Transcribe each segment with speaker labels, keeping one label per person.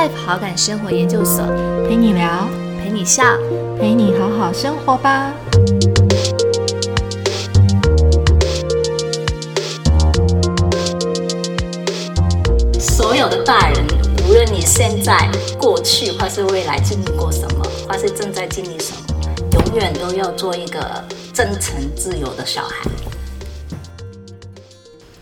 Speaker 1: Life 好感生活研究所，
Speaker 2: 陪你聊，
Speaker 1: 陪你笑，
Speaker 2: 陪你好好生活吧。
Speaker 3: 所有的大人，无论你现在、过去或是未来经历过什么，或是正在经历什么，永远都要做一个真诚、自由的小孩。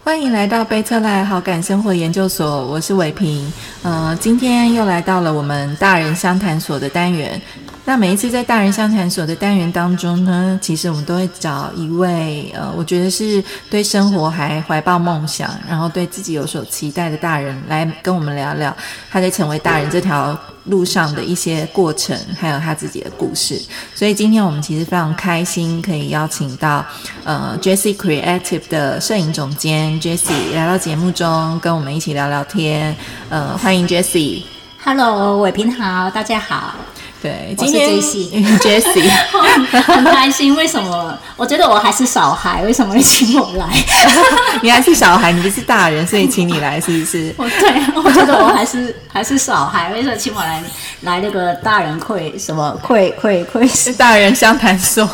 Speaker 2: 欢迎来到贝特赖好感生活研究所，我是伟平。呃，今天又来到了我们大人相谈所的单元。那每一次在大人相谈所的单元当中呢，其实我们都会找一位呃，我觉得是对生活还怀抱梦想，然后对自己有所期待的大人，来跟我们聊聊他在成为大人这条路上的一些过程，还有他自己的故事。所以今天我们其实非常开心，可以邀请到呃，Jesse Creative 的摄影总监 Jesse 来到节目中，跟我们一起聊聊天。呃，欢迎 Jesse。
Speaker 3: Hello，伟平好，大家好。
Speaker 2: 对，
Speaker 3: 我是
Speaker 2: 今天
Speaker 3: Jessie
Speaker 2: Jessie，
Speaker 3: 很开心，为什么？我觉得我还是小孩，为什么会请我来？
Speaker 2: 你还是小孩，你不是大人，所以请你来，是不是？
Speaker 3: 我对我觉得我还是还是小孩，为什么请我来来那个大人会什么会会会？
Speaker 2: 是大人相谈所。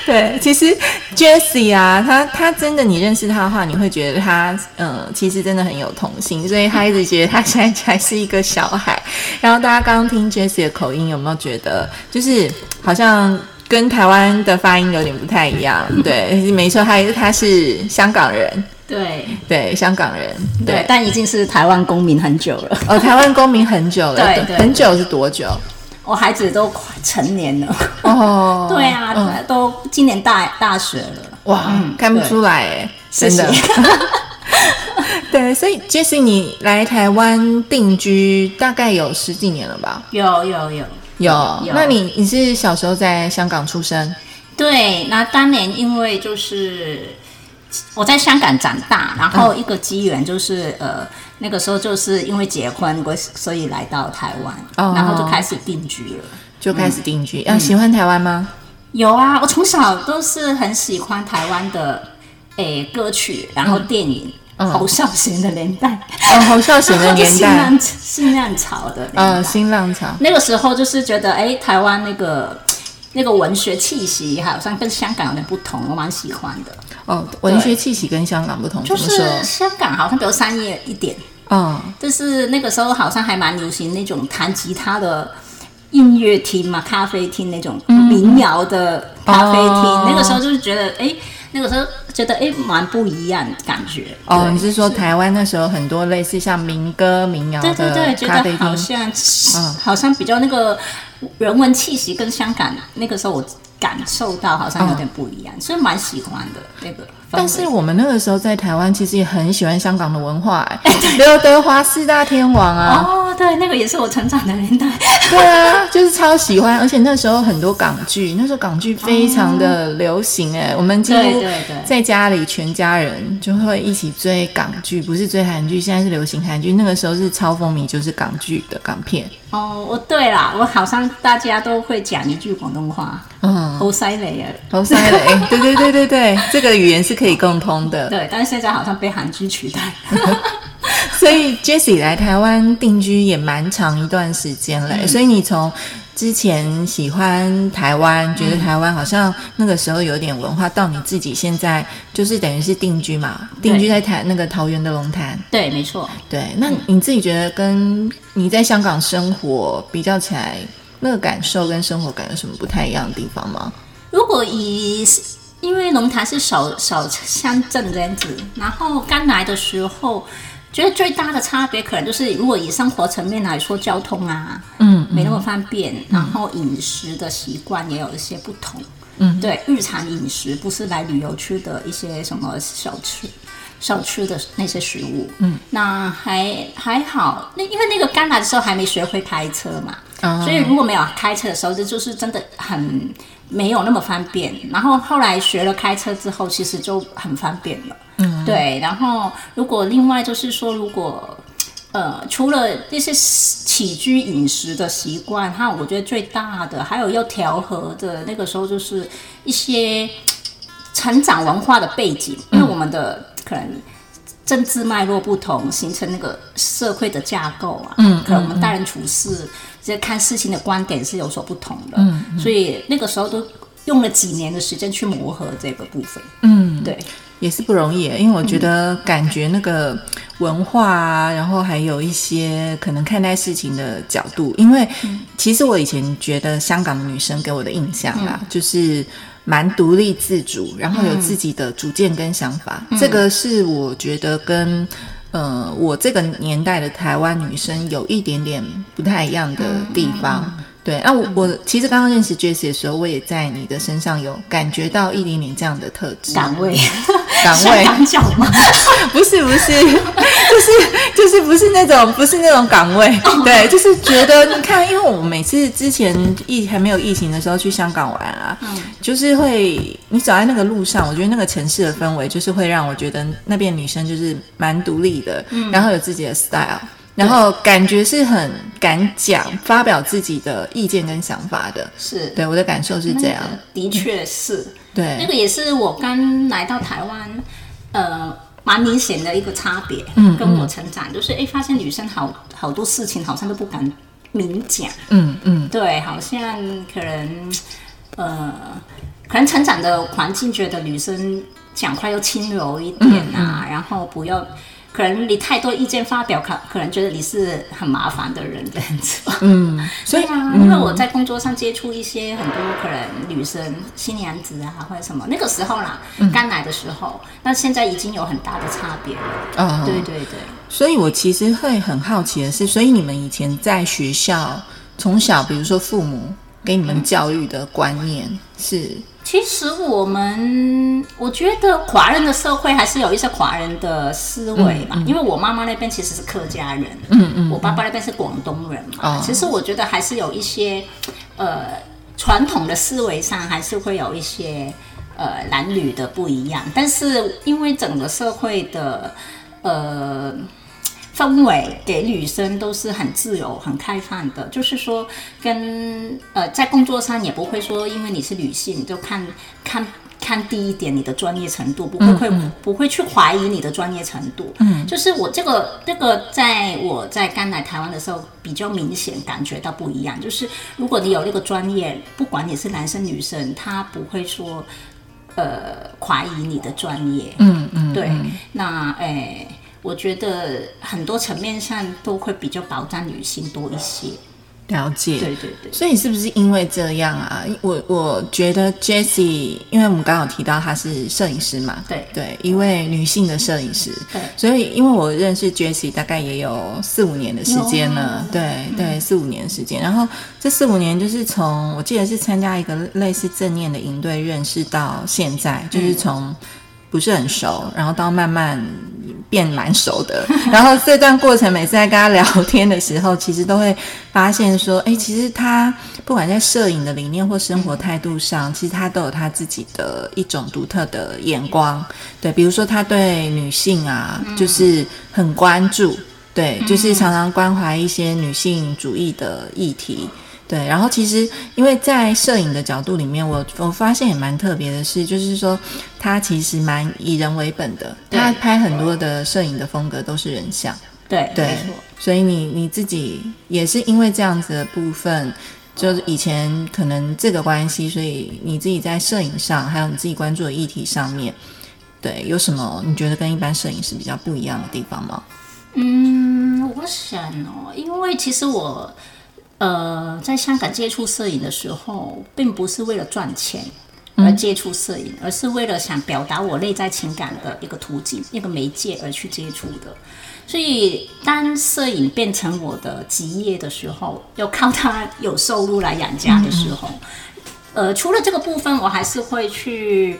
Speaker 2: 对，其实 Jessie 啊，他他真的，你认识他的话，你会觉得他，嗯、其实真的很有童心，所以他一直觉得他现在还是一个小孩。然后大家刚刚听 Jessie 的口音，有没有觉得就是好像跟台湾的发音有点不太一样？对，没错，他他是香港人，
Speaker 3: 对
Speaker 2: 对，香港人，
Speaker 3: 对，但已经是台湾公民很久了。
Speaker 2: 哦，台湾公民很久了，
Speaker 3: 对对
Speaker 2: 很久是多久？
Speaker 3: 我孩子都快成年了。
Speaker 2: 哦，
Speaker 3: 对啊，
Speaker 2: 嗯
Speaker 3: 都今年大大学了。
Speaker 2: 哇，
Speaker 3: 嗯
Speaker 2: 看不出来哎，真的。对，所以 Jessie，你来台湾定居大概有十几年了吧？
Speaker 3: 有有有，
Speaker 2: 有。
Speaker 3: 有
Speaker 2: 那你你是小时候在香港出生？
Speaker 3: 对，那当年因为就是我在香港长大，然后一个机缘就是、呃那个时候就是因为结婚，我所以来到台湾，
Speaker 2: 哦
Speaker 3: 然后就开始定居了。
Speaker 2: 就开始定居。要、喜欢台湾吗？
Speaker 3: 有啊，我从小都是很喜欢台湾的诶歌曲，然后电影。
Speaker 2: 嗯
Speaker 3: 侯孝贤的年代，
Speaker 2: 哦，侯孝贤的年代
Speaker 3: 新
Speaker 2: 代，
Speaker 3: 浪新浪潮的
Speaker 2: 新浪潮。
Speaker 3: 那个时候就是觉得，哎，台湾那个那个文学气息好像跟香港有点不同，我蛮喜欢的。
Speaker 2: 哦，文学气息跟香港不同，
Speaker 3: 就是
Speaker 2: 说？
Speaker 3: 香港好像比较商业一点，
Speaker 2: 嗯，
Speaker 3: 就是那个时候好像还蛮流行那种弹吉他的音乐厅嘛，咖啡厅那种民谣的咖啡厅。
Speaker 2: 哦
Speaker 3: 那个时候就是觉得，哎，那个时候觉得哎蛮不一样感觉。
Speaker 2: 哦，你是说台湾那时候很多类似像民歌、民谣
Speaker 3: 对对对，
Speaker 2: 的
Speaker 3: 觉
Speaker 2: 咖啡厅？
Speaker 3: 得好像、
Speaker 2: 嗯
Speaker 3: 好像比较那个人文气息跟香港那个时候我感受到好像有点不一样，所以蛮喜欢的那个。
Speaker 2: 但是我们那个时候在台湾，其实也很喜欢香港的文化、哎，刘德华四大天王啊，
Speaker 3: 哦，对，那个也是我成长的年代。
Speaker 2: 对啊，就是超喜欢，而且那时候很多港剧，那时候港剧非常的流行、哎、我们几乎在家里全家人就会一起追港剧，不是追韩剧，现在是流行韩剧，那个时候是超风靡，就是港剧的港片，
Speaker 3: 哦，我对啦，我好像大家都会讲一句广东话，
Speaker 2: 嗯，
Speaker 3: 好塞雷。啊！
Speaker 2: 头塞雷，对对对对对，这个语言是可以共通的，
Speaker 3: 对，但是现在好像被韩剧取代。
Speaker 2: 所以 Jessie 来台湾定居也蛮长一段时间嘞、所以你从之前喜欢台湾，觉得台湾好像那个时候有点文化，到你自己现在就是等于是定居嘛，定居在台那个桃园的龙潭。
Speaker 3: 对，没错。
Speaker 2: 对，那你自己觉得跟你在香港生活比较起来，那个感受跟生活感有什么不太一样的地方吗？
Speaker 3: 如果以因为龙潭是小小乡镇这样子，然后刚来的时候，觉得最大的差别可能就是，如果以生活层面来说，交通啊，
Speaker 2: 嗯，
Speaker 3: 没那么方便，然后饮食的习惯也有一些不同。
Speaker 2: 嗯，
Speaker 3: 对，日常饮食不是来旅游区的一些什么小吃。小吃的那些食物，嗯，那还还好，那因为那个刚来的时候还没学会开车嘛，
Speaker 2: 嗯
Speaker 3: 所以如果没有开车的时候，这就是真的很没有那么方便。然后后来学了开车之后，其实就很方便了。嗯，对。然后如果另外就是说，如果呃除了这些起居饮食的习惯，哈，我觉得最大的还有要调和的那个时候就是一些成长文化的背景，因为我们的可能。政治脉络不同，形成那个社会的架构啊，嗯，可能我们待人处事，这看事情的观点是有所不同的，嗯，所以那个时候都用了几年的时间去磨合这个部分，嗯，对。
Speaker 2: 也是不容易，因为我觉得感觉那个文化啊，然后还有一些可能看待事情的角度，因为其实我以前觉得香港的女生给我的印象啦，就是蛮独立自主，然后有自己的主见跟想法，这个是我觉得跟呃我这个年代的台湾女生有一点点不太一样的地方。对，那我我其实刚刚认识 Jessie 的时候，我也在你的身上有感觉到一点点这样的特质。
Speaker 3: 岗位，
Speaker 2: 岗位，
Speaker 3: 港脚吗？
Speaker 2: 不是，不是，就是就是不是那种不是那种岗位。对，就是觉得你看，因为我每次之前疫还没有疫情的时候去香港玩啊，就是会你走在那个路上，我觉得那个城市的氛围就是会让我觉得那边女生就是蛮独立的，然后有自己的 style。然后感觉是很敢讲、发表自己的意见跟想法的，
Speaker 3: 是
Speaker 2: 对我的感受是这样。
Speaker 3: 的确是，
Speaker 2: 对，
Speaker 3: 那个也是我刚来到台湾，呃，蛮明显的一个差别。嗯，跟我成长就是，哎，发现女生好好多事情好像都不敢明讲。嗯嗯，对，好像可能，呃，可能成长的环境觉得女生讲话要轻柔一点啊，然后不要。可能你太多意见发表，可可能觉得你是很麻烦的人这样子。嗯，所以啊，因为我在工作上接触一些很多可能女生新娘子啊，或者什么那个时候啦，刚来的时候，那现在已经有很大的差别了。嗯，对对对。
Speaker 2: 所以我其实会很好奇的是，所以你们以前在学校从小，比如说父母给你们教育的观念是？
Speaker 3: 其实我们，我觉得华人的社会还是有一些华人的思维嘛，因为我妈妈那边其实是客家人，嗯嗯，我爸爸那边是广东人嘛，其实我觉得还是有一些，呃，传统的思维上还是会有一些，呃，男女的不一样，但是因为整个社会的，呃。氛围给女生都是很自由、很开放的，就是说，跟呃，在工作上也不会说，因为你是女性就看看看低一点你的专业程度，不会会不会去怀疑你的专业程度。嗯，就是我这个这个，在我在刚来台湾的时候比较明显感觉到不一样，就是如果你有那个专业，不管你是男生女生，他不会说呃怀疑你的专业。嗯嗯，对，那诶。我觉得很多层面上都会比较保障女性多一些。
Speaker 2: 了解，
Speaker 3: 对对对。
Speaker 2: 所以是不是因为这样啊？我我觉得 Jessie，因为我们刚好提到她是摄影师嘛，
Speaker 3: 对
Speaker 2: 对，一位女性的摄影师。
Speaker 3: 对。
Speaker 2: 所以因为我认识 Jessie 大概也有四五年的时间了，对对，四五年时间。然后这四五年就是从我记得是参加一个类似正念的营队认识到现在，就是从不是很熟，然后到慢慢。变蛮熟的，然后这段过程，每次在跟他聊天的时候，其实都会发现说，哎，其实他不管在摄影的理念或生活态度上，其实他都有他自己的一种独特的眼光。对，比如说他对女性啊，就是很关注，对，就是常常关怀一些女性主义的议题。对，然后其实因为在摄影的角度里面，我我发现也蛮特别的是，就是说他其实蛮以人为本的，他拍很多的摄影的风格都是人像。
Speaker 3: 对，
Speaker 2: 对，所以你你自己也是因为这样子的部分，就是以前可能这个关系，所以你自己在摄影上，还有你自己关注的议题上面，对，有什么你觉得跟一般摄影师比较不一样的地方吗？
Speaker 3: 嗯，我想哦，因为其实我。呃，在香港接触摄影的时候，并不是为了赚钱而接触摄影，而是为了想表达我内在情感的一个途径、一个媒介而去接触的。所以，当摄影变成我的职业的时候，要靠它有收入来养家的时候，呃，除了这个部分，我还是会去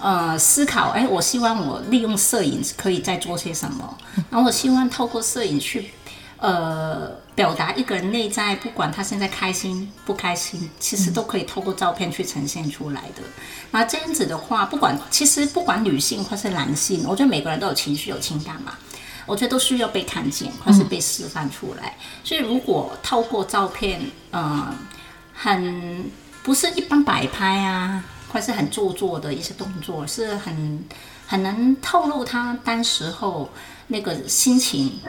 Speaker 3: 呃思考：哎，我希望我利用摄影可以再做些什么？然后，我希望透过摄影去。呃，表达一个人内在，不管他现在开心不开心，其实都可以透过照片去呈现出来的。那这样子的话，不管其实不管女性或是男性，我觉得每个人都有情绪有情感嘛，我觉得都需要被看见或是被释放出来。所以如果透过照片，嗯，很不是一般摆拍啊，或是很做作的一些动作，是很。很能透露他当时候那个心情。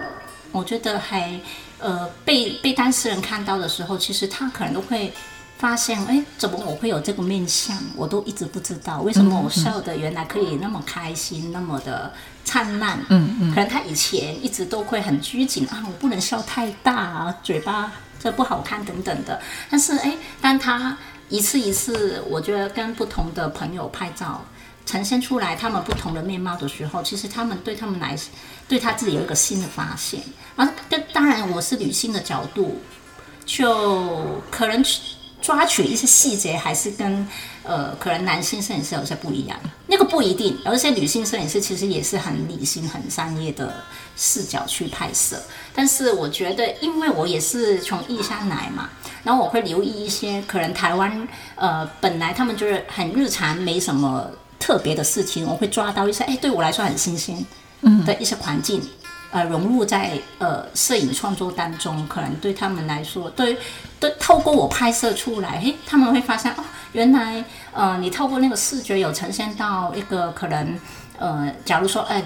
Speaker 3: 我觉得还呃被被当事人看到的时候，其实他可能都会发现，哎，怎么我会有这个面相？我都一直不知道，为什么我笑的原来可以那么开心，那么的灿烂？嗯嗯，可能他以前一直都会很拘谨啊，我不能笑太大啊，嘴巴这不好看等等的。但是哎，当他一次一次，我觉得跟不同的朋友拍照。呈现出来他们不同的面貌的时候，其实他们对他们来，对他自己有一个新的发现。而但当然我是女性的角度，就可能抓取一些细节，还是跟呃可能男性摄影师有些不一样。那个不一定，而且女性摄影师其实也是很理性、很商业的视角去拍摄。但是我觉得，因为我也是从异乡来嘛，然后我会留意一些可能台湾呃本来他们就是很日常，没什么。特别的事情，我会抓到一些，哎，对我来说很新鲜的一些环境，呃，融入在呃摄影创作当中，可能对他们来说，对，对，透过我拍摄出来，嘿，他们会发现哦，原来，呃，你透过那个视觉有呈现到一个可能，呃，假如说，嗯，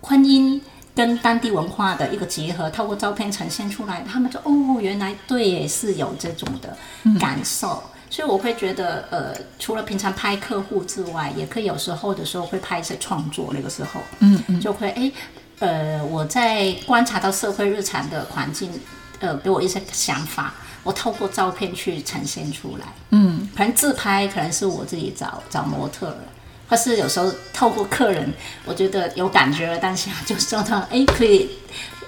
Speaker 3: 婚姻跟当地文化的一个结合，透过照片呈现出来，他们就哦，原来对，是有这种的感受。所以我会觉得，呃，除了平常拍客户之外，也可以有时候的时候会拍一些创作。那个时候，嗯嗯，就会哎，呃，我在观察到社会日常的环境，呃，给我一些想法，我透过照片去呈现出来。嗯，可能自拍可能是我自己找找模特，或是有时候透过客人，我觉得有感觉了，当下就说到哎，可以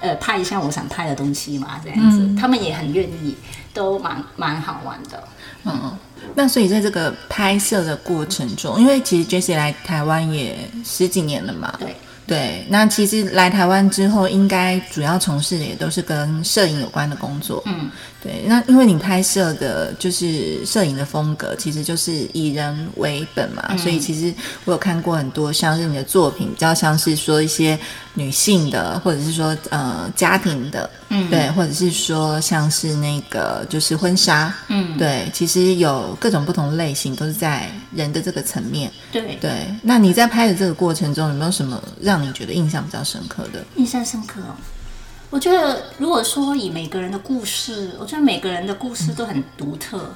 Speaker 3: 呃拍一下我想拍的东西嘛，这样子，他们也很愿意，都蛮蛮好玩的。
Speaker 2: 嗯，那所以在这个拍摄的过程中，因为其实 Jessie 来台湾也十几年了嘛，
Speaker 3: 对。
Speaker 2: 对，那其实来台湾之后，应该主要从事的也都是跟摄影有关的工作，嗯。对，那因为你拍摄的就是摄影的风格，其实就是以人为本嘛，所以其实我有看过很多像是你的作品，比较像是说一些女性的，或者是说呃家庭的，嗯，对，或者是说像是那个就是婚纱，嗯，对，其实有各种不同类型，都是在人的这个层面，
Speaker 3: 对
Speaker 2: 对。那你在拍的这个过程中，有没有什么让你觉得印象比较深刻的？
Speaker 3: 印象深刻哦。我觉得，如果说以每个人的故事，我觉得每个人的故事都很独特。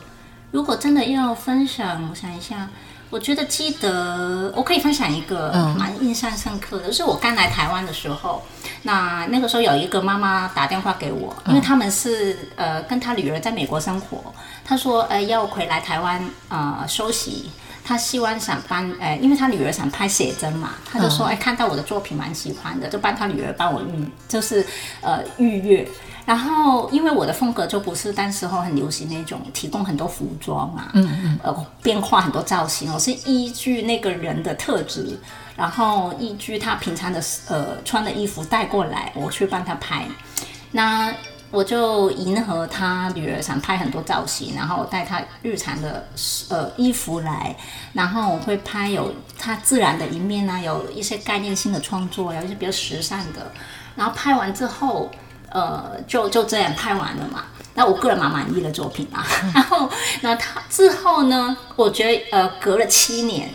Speaker 3: 如果真的要分享，我想一下，我觉得记得我可以分享一个蛮印象深刻的，就是我刚来台湾的时候，那那个时候有一个妈妈打电话给我，因为他们是呃跟他女儿在美国生活，他说呃要回来台湾呃休息。他希望想帮，呃，因为他女儿想拍写真嘛，他就说，哎，看到我的作品蛮喜欢的，就帮他女儿帮我预，就是呃预约。然后因为我的风格就不是当时候很流行那种提供很多服装啊，嗯嗯，呃，变化很多造型，我是依据那个人的特质，然后依据他平常的呃穿的衣服带过来，我去帮他拍。那我就迎合他女儿想拍很多造型，然后带他日常的呃衣服来，然后我会拍有他自然的一面啊，有一些概念性的创作，有一些比较时尚的，然后拍完之后，呃，就就这样拍完了嘛。那我个人蛮满意的作品啊。然后那他之后呢，我觉得呃隔了七年，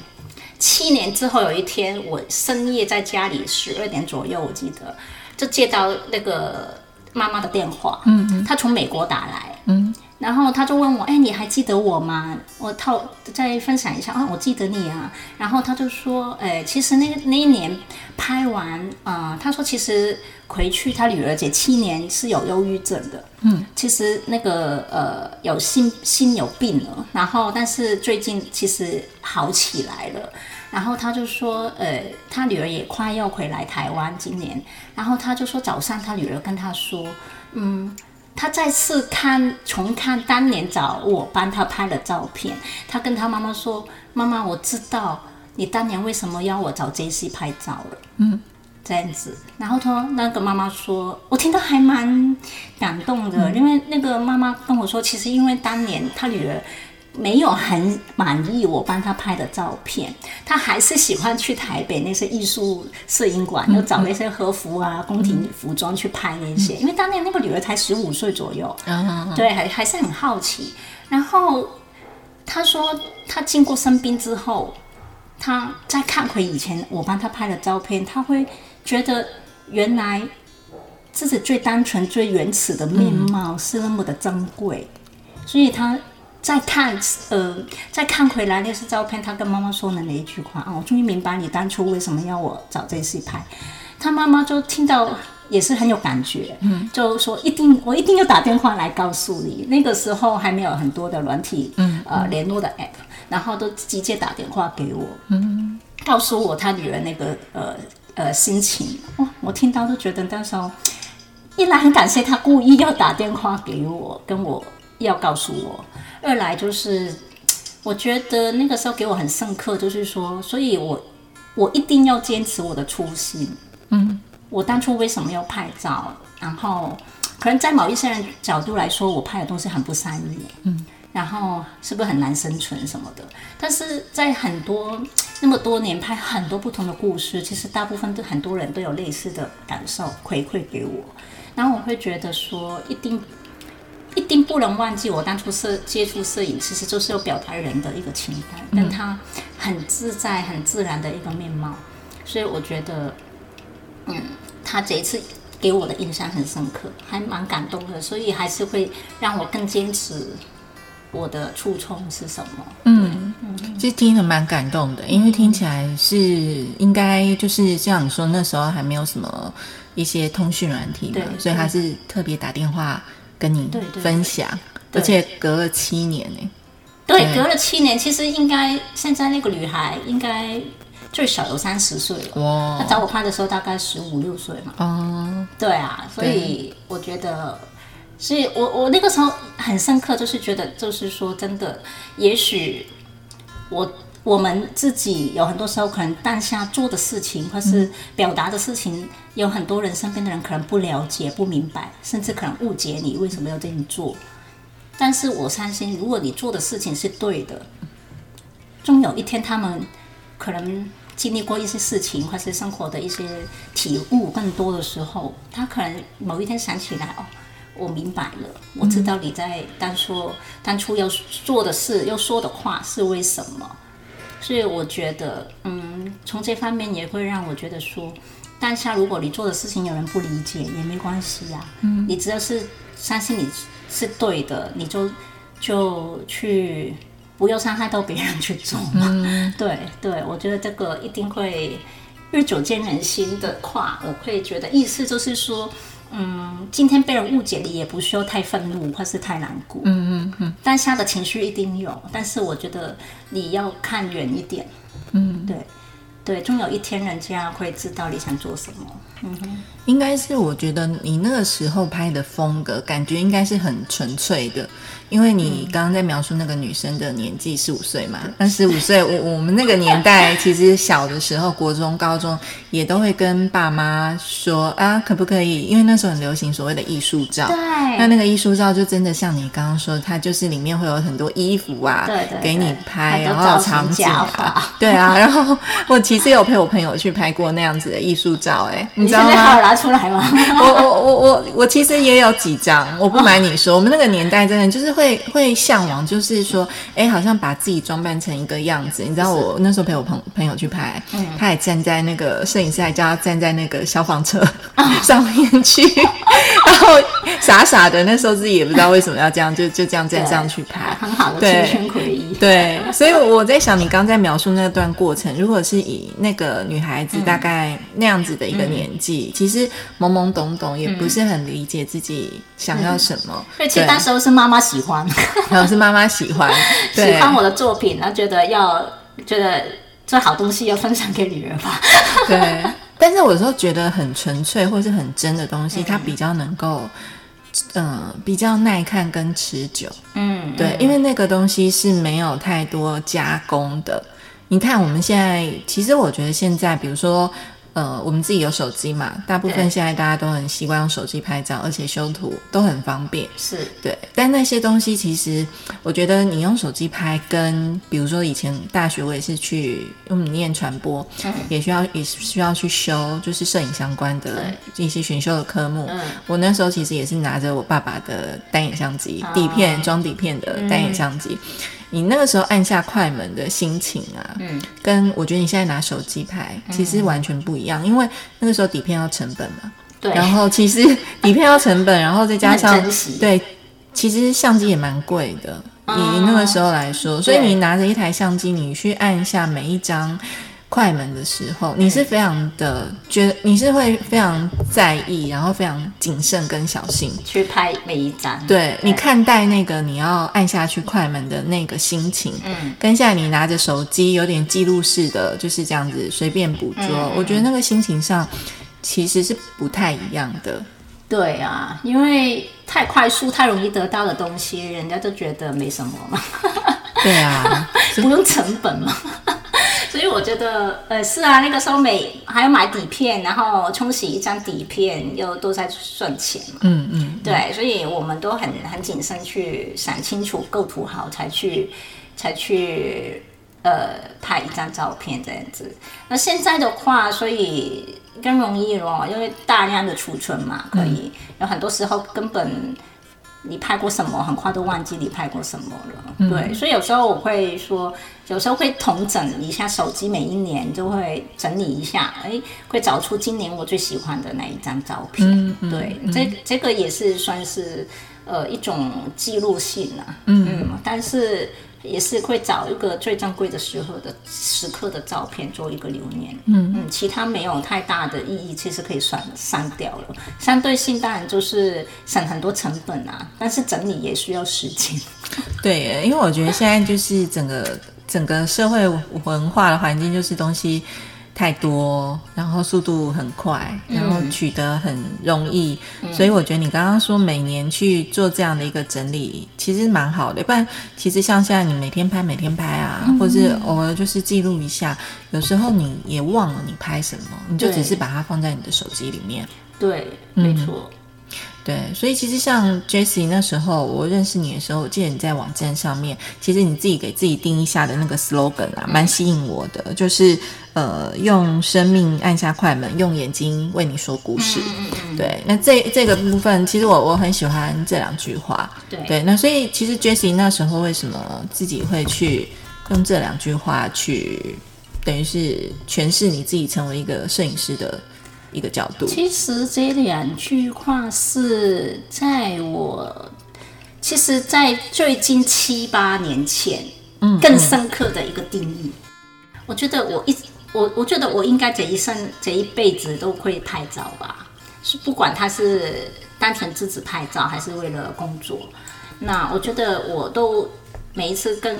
Speaker 3: 七年之后有一天我深夜在家里十二点左右，我记得就接到那个。妈妈的电话，嗯嗯，他从美国打来，嗯，然后他就问我，哎，你还记得我吗？我套再分享一下啊，我记得你啊。然后他就说，哎，其实那个那一年拍完，啊，他说其实回去他女儿姐七年是有忧郁症的，嗯，其实那个呃有心心有病了，然后但是最近其实好起来了。然后他就说，呃，他女儿也快要回来台湾今年。然后他就说，早上他女儿跟他说，嗯，他再次看重看当年找我帮他拍的照片。他跟他妈妈说，妈妈，我知道你当年为什么要我找 J C 拍照了。嗯，这样子。然后他那个妈妈说，我听到还蛮感动的，因为那个妈妈跟我说，其实因为当年他女儿。没有很满意我帮他拍的照片，他还是喜欢去台北那些艺术摄影馆，又找那些和服啊、宫廷服装去拍那些。因为当年那个女儿才十五岁左右，对，还还是很好奇。然后他说，他经过生病之后。他再看回以前我帮他拍的照片，他会觉得原来自己最单纯、最原始的面貌是那么的珍贵，所以他再看呃再看回来那些照片，他跟妈妈说的那一句话啊，我终于明白你当初为什么要我找这戏拍。他妈妈就听到也是很有感觉，嗯，就说一定我一定要打电话来告诉你。那个时候还没有很多的软体，嗯，呃，联络的 app，然后都直接打电话给我，嗯，告诉我他女儿那个呃呃心情。哇，我听到都觉得那时候，一来很感谢他故意要打电话给我，跟我要告诉我；二来就是我觉得那个时候给我很深刻，就是说，所以我我一定要坚持我的初心。嗯，我当初为什么要拍照？然后可能在某一些人角度来说，我拍的东西很不善意，嗯，然后是不是很难生存什么的？但是在很多那么多年拍很多不同的故事，其实大部分都很多人都有类似的感受回馈给我，然后我会觉得说，一定一定不能忘记我当初摄接触摄影，其实就是有表达人的一个情感，跟他很自在、很自然的一个面貌，所以我觉得。嗯，他这一次给我的印象很深刻，还蛮感动的，所以还是会让我更坚持我的初衷是什么。
Speaker 2: 嗯，其实听了蛮感动的，因为听起来是应该就是像你说那时候还没有什么一些通讯软体嘛，所以他是特别打电话跟你分享，而且隔了七年呢。
Speaker 3: 对，隔了七年，其实应该现在那个女孩应该。最少有三十岁了，她找我拍的时候大概十五六岁嘛。哦，对啊，所以我觉得，所以我我那个时候很深刻，就是觉得，就是说真的，也许我我们自己有很多时候可能当下做的事情，或是表达的事情，有很多人身边的人可能不了解、不明白，甚至可能误解你为什么要这样做。但是我相信，如果你做的事情是对的，终有一天他们可能。经历过一些事情，或是生活的一些体悟更多的时候，他可能某一天想起来，哦，我明白了，我知道你在当初当初要做的事、要说的话是为什么。所以我觉得，嗯，从这方面也会让我觉得说，当下如果你做的事情有人不理解也没关系呀，嗯，你只要是相信你是对的，你就就去。不要伤害到别人去做嘛，对对，我觉得这个一定会日久见人心的话，我会觉得意思就是说，嗯，今天被人误解，你也不需要太愤怒或是太难过，嗯嗯嗯，当下的情绪一定有，但是我觉得你要看远一点，嗯，对对，终有一天人家会知道你想做什么，嗯哼，
Speaker 2: 应该是我觉得你那个时候拍的风格，感觉应该是很纯粹的。因为你刚刚在描述那个女生的年纪十五岁嘛，那十五岁，我我们那个年代其实小的时候，国中、高中也都会跟爸妈说啊，可不可以？因为那时候很流行所谓的艺术照，
Speaker 3: 对，
Speaker 2: 那那个艺术照就真的像你刚刚说，它就是里面会有很多衣服啊，
Speaker 3: 对对，
Speaker 2: 给你拍，然后场景啊，对啊，然后我其实有陪我朋友去拍过那样子的艺术照，哎，
Speaker 3: 你
Speaker 2: 知道吗？
Speaker 3: 拿出来吗？
Speaker 2: 我我我我我其实也有几张，我不瞒你说，我们那个年代真的就是。会会向往，就是说，哎，好像把自己装扮成一个样子。你知道，我那时候陪我朋朋友去拍，他也站在那个摄影师还叫他站在那个消防车上面去，然后傻傻的，那时候自己也不知道为什么要这样，就就这样站上去拍，
Speaker 3: 很好的青春回忆。
Speaker 2: 对，所以我在想，你刚在描述那段过程，如果是以那个女孩子大概那样子的一个年纪，其实懵懵懂懂，也不是很理解自己想要什么。
Speaker 3: 对，其实那时候是妈妈喜。欢，
Speaker 2: 然后是妈妈喜欢，
Speaker 3: 喜欢我的作品，然后觉得要觉得这好东西要分享给女人吧。
Speaker 2: 对，但是我说觉得很纯粹或是很真的东西，它比较能够，嗯，比较耐看跟持久。嗯，对，因为那个东西是没有太多加工的。你看我们现在，其实我觉得现在，比如说。呃，我们自己有手机嘛，大部分现在大家都很习惯用手机拍照，而且修图都很方便。
Speaker 3: 是。
Speaker 2: 对，但那些东西其实，我觉得你用手机拍，跟比如说以前大学我也是去用念传播，也需要也需要去修，就是摄影相关的一些选修的科目。我那时候其实也是拿着我爸爸的单眼相机，底片装底片的单眼相机。你那个时候按下快门的心情啊，嗯，跟我觉得你现在拿手机拍其实完全不一样，因为那个时候底片要成本嘛，
Speaker 3: 对，
Speaker 2: 然后其实底片要成本，然后再加上对，其实相机也蛮贵的，以那个时候来说，所以你拿着一台相机，你去按下每一张快门的时候，你是非常的觉得你是会非常在意，然后非常谨慎跟小心。
Speaker 3: 去拍每一张，
Speaker 2: 对你看待那个你要按下去快门的那个心情，
Speaker 3: 嗯，
Speaker 2: 跟现在你拿着手机有点记录式的，就是这样子随便捕捉，
Speaker 3: 嗯
Speaker 2: 我觉得那个心情上其实是不太一样的。
Speaker 3: 对啊，因为太快速、太容易得到的东西，人家就觉得没什么嘛，
Speaker 2: 对啊，
Speaker 3: 不用成本嘛。所以我觉得，呃，是啊，那个时候每还要买底片，然后冲洗一张底片，又都在算钱嘛。
Speaker 2: 嗯嗯，
Speaker 3: 对，所以我们都很很谨慎去想清楚构图好，才去才去呃拍一张照片这样子。那现在的话，所以更容易咯，因为大量的储存嘛，可以、有很多时候根本。你拍过什么，很快都忘记你拍过什么了。对，所以有时候我会说，有时候会统整一下手机，每一年就会整理一下，哎，会找出今年我最喜欢的那一张照片。对，这这个也是算是呃一种记录性啊。嗯但是也是会找一个最珍贵的时候的时刻的照片做一个留念。嗯嗯，其他没有太大的意义，其实可以删删掉了。相对性当然就是省很多成本啊，但是整理也需要时间。
Speaker 2: 对，因为我觉得现在就是整个整个社会文化的环境，就是东西太多，然后速度很快，然后取得很容易，所以我觉得你刚刚说每年去做这样的一个整理，其实蛮好的。不然，其实像现在你每天拍每天拍啊，或是偶尔就是记录一下，有时候你也忘了你拍什么，你就只是把它放在你的手机里面。
Speaker 3: 对，没错。
Speaker 2: 对，所以其实像 Jessie 那时候我认识你的时候，我记得你在网站上面，其实你自己给自己定义下的那个 slogan 啊，蛮吸引我的，就是呃，用生命按下快门，用眼睛为你说故事。对，那这这个部分，其实我我很喜欢这两句话。
Speaker 3: 对
Speaker 2: 对，那所以其实 Jessie 那时候为什么自己会去用这两句话去，等于是诠释你自己成为一个摄影师的一个角度？
Speaker 3: 其实这两句话是在我，其实，在最近七八年前，嗯，更深刻的一个定义。我觉得我一我我觉得我应该这一生这一辈子都会拍照吧，是不管他是单纯自己拍照，还是为了工作。那我觉得我都每一次跟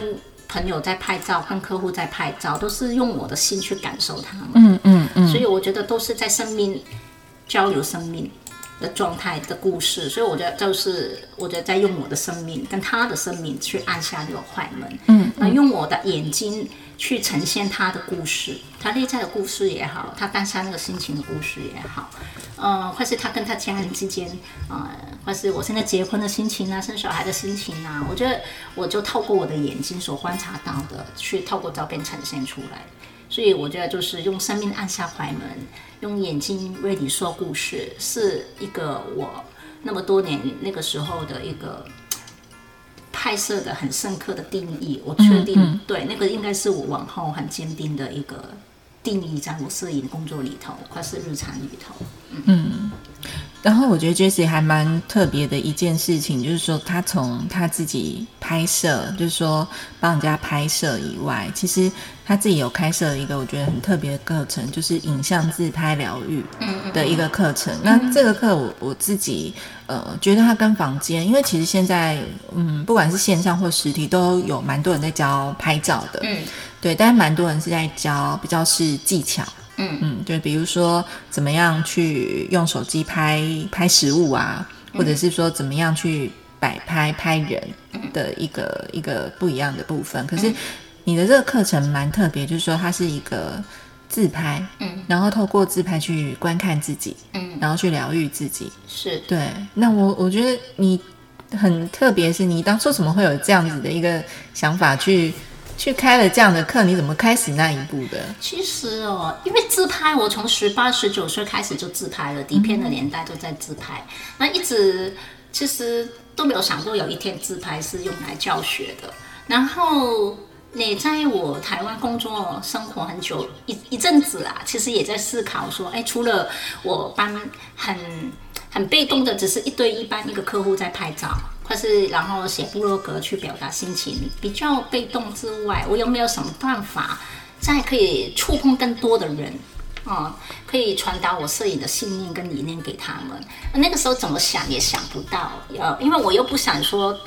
Speaker 3: 朋友在拍照，跟客户在拍照，都是用我的心去感受他们。
Speaker 2: 嗯嗯嗯，
Speaker 3: 所以我觉得都是在生命交流生命的状态的故事，所以我觉得就是我觉得在用我的生命跟他的生命去按下这个快门，嗯，那用我的眼睛去呈现他的故事，他内在的故事也好，他当下那个心情的故事也好，呃，或是他跟他家人之间，呃，或是我现在结婚的心情啊，生小孩的心情啊，我觉得我就透过我的眼睛所观察到的，去透过照片呈现出来。所以我觉得就是用生命按下快门，用眼睛为你说故事，是一个我那么多年那个时候的一个拍摄的很深刻的定义。我确定，对那个应该是我往后很坚定的一个定义，在我摄影工作里头，或是日常里头。
Speaker 2: 嗯然后我觉得 Jessie 还蛮特别的一件事情，就是说他从他自己拍摄，就是说帮人家拍摄以外，其实他自己有开设一个我觉得很特别的课程，就是影像自拍疗愈的一个课程。那这个课我我自己呃觉得它跟房间，因为其实现在嗯不管是线上或实体都有蛮多人在教拍照的，
Speaker 3: 嗯。
Speaker 2: 对，但是蛮多人是在教比较是技巧。
Speaker 3: 嗯。
Speaker 2: 嗯，就比如说怎么样去用手机拍拍食物啊，或者是说怎么样去摆拍拍人的一个一个不一样的部分。可是你的这个课程蛮特别，就是说它是一个自拍，
Speaker 3: 嗯，
Speaker 2: 然后透过自拍去观看自己，
Speaker 3: 嗯，
Speaker 2: 然后去疗愈自己。
Speaker 3: 是
Speaker 2: 对，那我我觉得你很特别，是你当初怎么会有这样子的一个想法去去开了这样的课？你怎么开始那一步的？
Speaker 3: 其实哦，因为自拍，我从十八、十九岁开始就自拍了，底片的年代都在自拍，那一直其实都没有想过有一天自拍是用来教学的。然后你在我台湾工作生活很久一一阵子啦，其实也在思考说，哎，除了我帮很很被动的，只是一对一般一个客户在拍照，或是然后写部落格去表达心情，比较被动之外，我有没有什么办法，在可以触碰更多的人？哦，可以传达我摄影的信念跟理念给他们。那个时候怎么想也想不到，呃，因为我又不想说，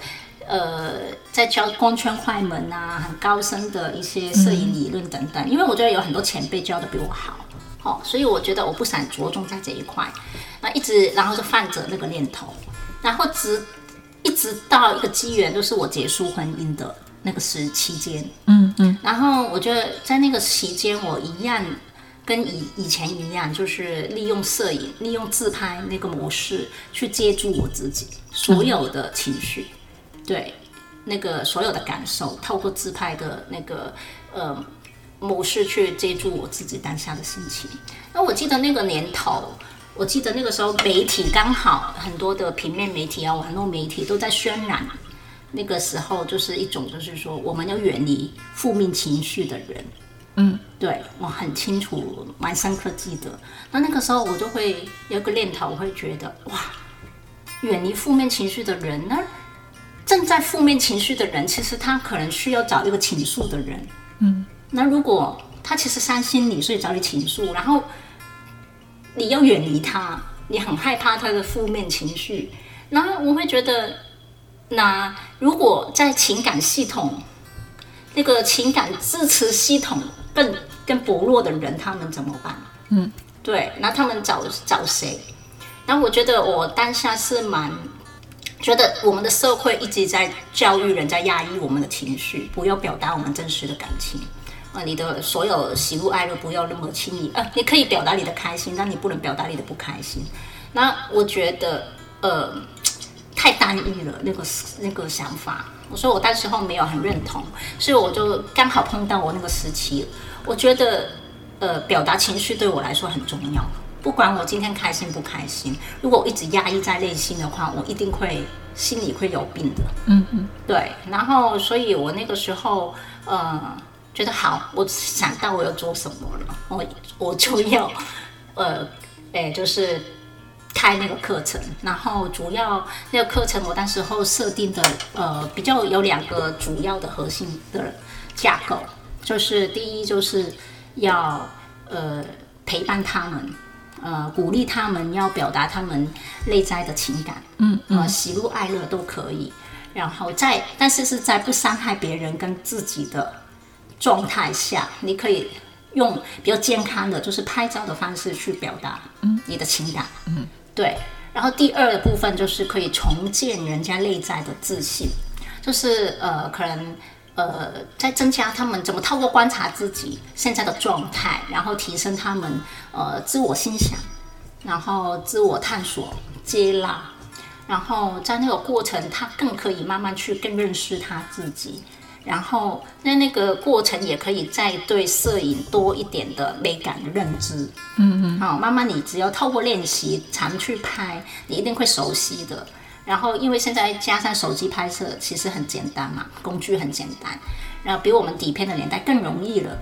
Speaker 3: 呃，在教光圈快门啊，很高深的一些摄影理论等等。因为我觉得有很多前辈教的比我好，哦，所以我觉得我不想着重在这一块。那一直然后就放着那个念头，然后直一直到一个机缘，就是我结束婚姻的那个时期间，嗯嗯，然后我觉得在那个期间，我一样。跟以以前一样，就是利用摄影、利用自拍那个模式去接住我自己所有的情绪，对，那个所有的感受，透过自拍的那个呃模式去接住我自己当下的心情。那我记得那个年头，我记得那个时候媒体刚好很多的平面媒体啊、网络媒体都在渲染，那个时候就是一种就是说我们要远离负面情绪的人。嗯，对我很清楚，蛮深刻记得。那那个时候我就会有个念头，我会觉得哇，远离负面情绪的人，那正在负面情绪的人，其实他可能需要找一个倾诉的人。嗯，那如果他其实伤心你，所以找你倾诉，然后你要远离他，你很害怕他的负面情绪，然后我会觉得，那如果在情感系统，那个情感支持系统。更更薄弱的人，他们怎么办？嗯，对，那他们找找谁？然后我觉得我当下是蛮觉得我们的社会一直在教育人，在压抑我们的情绪，不要表达我们真实的感情啊！你的所有喜怒哀乐不要那么轻易啊！你可以表达你的开心，但你不能表达你的不开心。那我觉得呃太单一了，那个那个想法。我说我当时候没有很认同，所以我就刚好碰到我那个时期。我觉得，呃，表达情绪对我来说很重要。不管我今天开心不开心，如果我一直压抑在内心的话，我一定会心里会有病的。嗯嗯，对。然后，所以我那个时候，呃，觉得好，我想到我要做什么了，我我就要，呃，哎，就是开那个课程。然后，主要那个课程我当时候设定的，呃，比较有两个主要的核心的架构。就是第一，就是要呃陪伴他们，呃鼓励他们，要表达他们内在的情感，嗯呃喜怒哀乐都可以，然后在但是是在不伤害别人跟自己的状态下，你可以用比较健康的，就是拍照的方式去表达你的情感，嗯。对，然后第二个部分就是可以重建人家内在的自信，就是呃可能。呃，在增加他们怎么透过观察自己现在的状态，然后提升他们呃自我心想，然后自我探索、接纳，然后在那个过程，他更可以慢慢去更认识他自己，然后在那个过程也可以再对摄影多一点的美感的认知。嗯嗯，好，慢慢你只要透过练习，常去拍，你一定会熟悉的。然后，因为现在加上手机拍摄，其实很简单嘛，工具很简单，然后比我们底片的年代更容易了。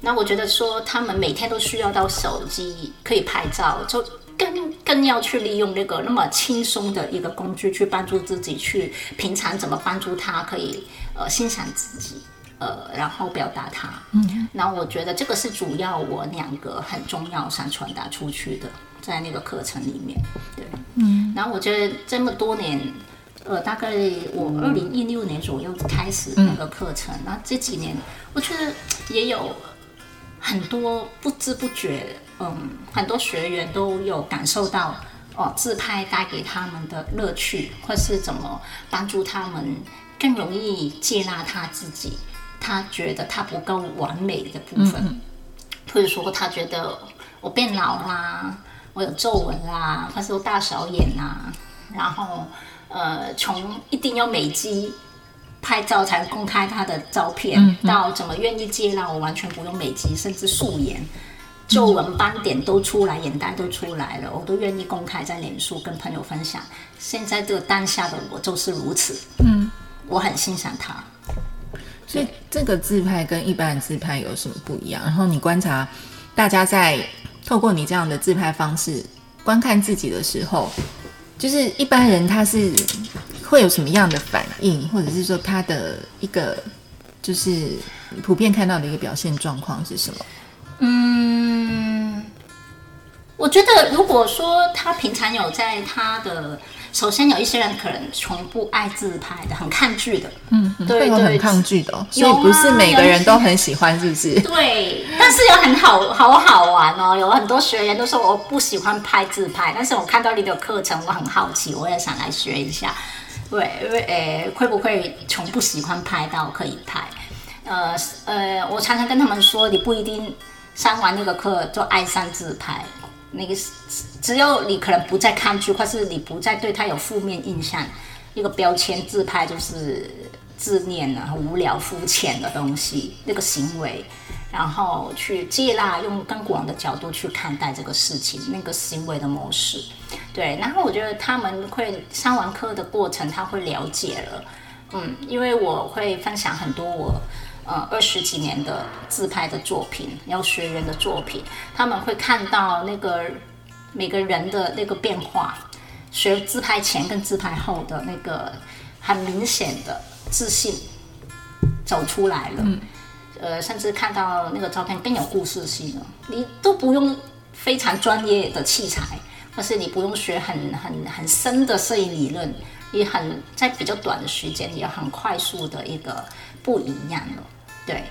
Speaker 3: 那我觉得说，他们每天都需要到手机可以拍照，就更更要去利用那个那么轻松的一个工具去帮助自己，去平常怎么帮助他可以呃欣赏自己，呃，然后表达他。嗯，然后我觉得这个是主要我两个很重要想传达出去的。在那个课程里面，对，嗯，然后我觉得这么多年，呃，大概我二零一六年左右开始那个课程，那这几年我觉得也有很多不知不觉，嗯，很多学员都有感受到哦，自拍带给他们的乐趣，或是怎么帮助他们更容易接纳他自己，他觉得他不够完美的部分，或者说他觉得我变老啦。我有皱纹啦，或是大小眼呐，然后呃，从一定要美肌拍照才公开他的照片，到怎么愿意接纳我完全不用美肌，甚至素颜，皱纹斑点都出来，眼袋都出来了，我都愿意公开在脸书跟朋友分享。现在这个当下的我就是如此，嗯，我很欣赏他。
Speaker 2: 所以这个自拍跟一般的自拍有什么不一样？然后你观察大家在透过你这样的自拍方式观看自己的时候，就是一般人他是会有什么样的反应，或者是说他的一个就是普遍看到的一个表现状况是什么？
Speaker 3: 嗯，我觉得如果说他平常有在他的，首先有一些人可能从不爱自拍的，很抗拒的，
Speaker 2: 嗯，
Speaker 3: 对对
Speaker 2: 抗拒的、哦，所以不是每个人都很喜欢，是不是？
Speaker 3: 对，但是有很好好好玩哦，有很多学员都说我不喜欢拍自拍，但是我看到你的课程，我很好奇，我也想来学一下。对，因为诶，会不会从不喜欢拍到可以拍？呃呃，我常常跟他们说，你不一定上完那个课就爱上自拍，那个是只有你可能不再抗拒，或是你不再对他有负面印象，一个标签自拍就是自恋啊、无聊、肤浅的东西，那个行为，然后去接纳，用更广的角度去看待这个事情，那个行为的模式。对，然后我觉得他们会上完课的过程，他会了解了，嗯，因为我会分享很多我呃二十几年的自拍的作品，要学员的作品，他们会看到那个每个人的那个变化，学自拍前跟自拍后的那个很明显的自信走出来了。呃，甚至看到那个照片更有故事性了，你都不用非常专业的器材，或是你不用学很很很深的摄影理论，你很在比较短的时间，也很快速的一个不一样了。对，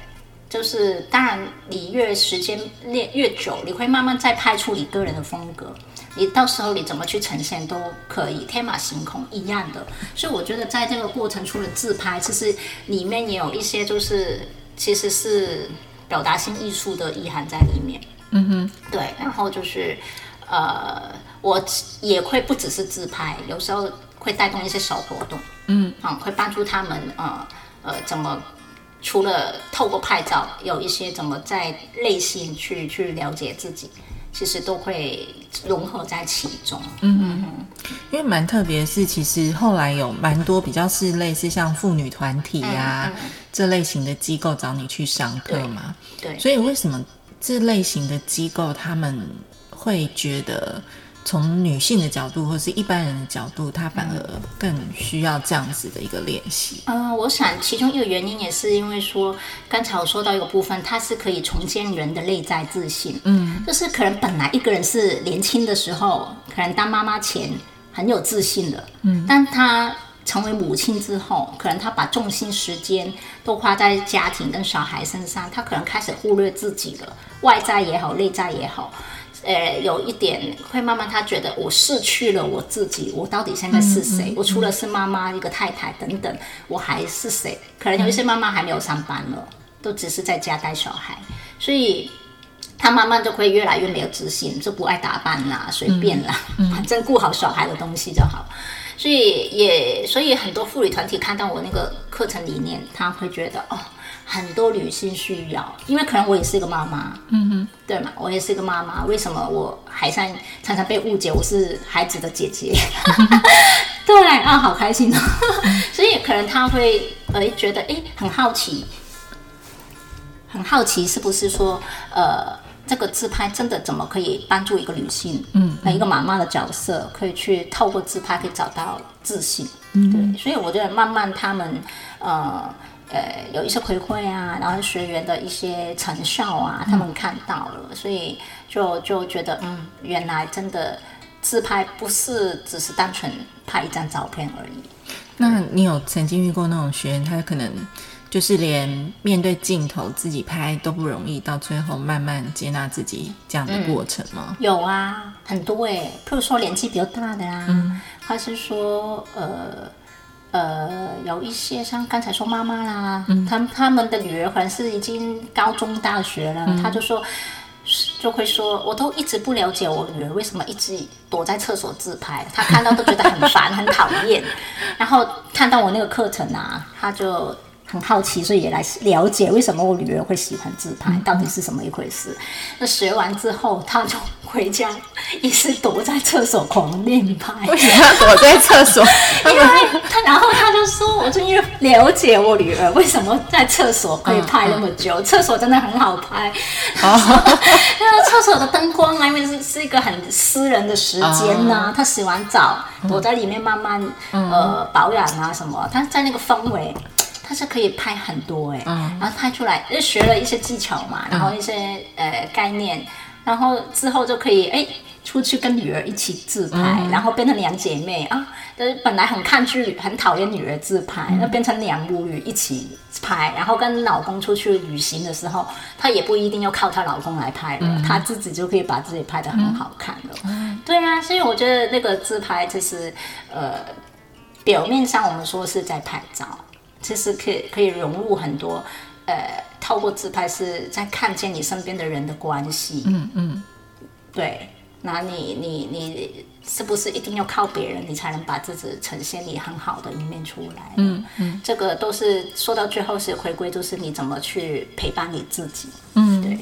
Speaker 3: 就是当然你越时间练越久，你会慢慢再拍出你个人的风格。你到时候你怎么去呈现都可以，天马行空一样的。所以我觉得在这个过程，除了自拍，其实里面也有一些就是其实是表达性艺术的意涵在里面。
Speaker 2: 嗯哼，
Speaker 3: 对，然后就是呃，我也会不只是自拍，有时候会带动一些小活动，
Speaker 2: 嗯，
Speaker 3: 啊、会帮助他们呃呃怎么除了透过拍照，有一些怎么在内心去去了解自己，其实都会融合在其中。嗯嗯嗯。
Speaker 2: 因为蛮特别的是，其实后来有蛮多比较是类似像妇女团体呀、
Speaker 3: 嗯
Speaker 2: 这类型的机构找你去上课嘛，
Speaker 3: 对，
Speaker 2: 所以为什么这类型的机构他们会觉得从女性的角度或是一般人的角度，她反而更需要这样子的一个练习？
Speaker 3: 嗯，我想其中一个原因也是因为说，刚才我说到一个部分，它是可以重建人的内在自信。嗯，就是可能本来一个人是年轻的时候，可能当妈妈前很有自信的，嗯，但她成为母亲之后，可能她把重心时间都花在家庭跟小孩身上，她可能开始忽略自己了，外在也好，内在也好。呃，有一点会慢慢，他觉得我失去了我自己，我到底现在是谁？我除了是妈妈、一个太太等等，我还是谁？可能有一些妈妈还没有上班了，都只是在家带小孩，所以他慢慢就会越来越没有自信，就不爱打扮啦，随便啦，反正顾好小孩的东西就好。所以也，所以很多妇女团体看到我那个课程理念，他会觉得哦，很多女性需要，因为可能我也是一个妈妈，嗯哼，对嘛，我也是一个妈妈，为什么我还常常常被误解我是孩子的姐姐？对啊，好开心哦！所以可能他会呃觉得哎很好奇，很好奇是不是说呃这个自拍真的怎么可以帮助一个女性，嗯，一个妈妈的角色可以去透过自拍可以找到自信，嗯，对，所以我觉得慢慢他们呃。呃，有一些回馈啊，然后学员的一些成效啊，他们看到了，所以就就觉得，嗯，原来真的自拍不是只是单纯拍一张照片而已。
Speaker 2: 那你有曾经遇过那种学员，他可能就是连面对镜头自己拍都不容易，到最后慢慢接纳自己这样的过程吗？
Speaker 3: 有啊，很多哎、譬如说年纪比较大的啊，嗯或是说呃呃有一些像刚才说妈妈啦，他们他们的女儿可能是已经高中大学了，他就说。就会说，我都一直不了解我女儿为什么一直躲在厕所自拍，她看到都觉得很烦、很讨厌。然后看到我那个课程啊，她就很好奇，所以也来了解为什么我女儿会喜欢自拍，
Speaker 2: 嗯
Speaker 3: 到底是什么一回事。那学完之后，她就回家一直躲在厕所狂练拍。
Speaker 2: 为什么要躲在厕所？
Speaker 3: 因为她，然后她就说，我就因为了解我女儿为什么在厕所可以拍那么久，厕所真的很好拍。因为 厕所的灯光啊，因为是是一个很私人的时间呐、他洗完澡躲在里面慢慢呃保养啊什么，她在那个氛围。他是可以拍很多哎、然后拍出来就学了一些技巧嘛，然后一些呃概念，然后之后就可以哎出去跟女儿一起自拍，然后变成两姐妹啊。就是本来很抗拒、很讨厌女儿自拍，那、变成两母女一起拍，然后跟老公出去旅行的时候，她也不一定要靠她老公来拍了，她自己就可以把自己拍得很好看了。对啊，所以我觉得那个自拍就是呃，表面上我们说是在拍照，其实可以可以融入很多。呃，透过自拍是在看见你身边的人的关系，嗯嗯，对，那你你你是不是一定要靠别人，你才能把自己呈现你很好的一面出来？嗯嗯，这个都是说到最后是回归，就是你怎么去陪伴你自己。嗯，对，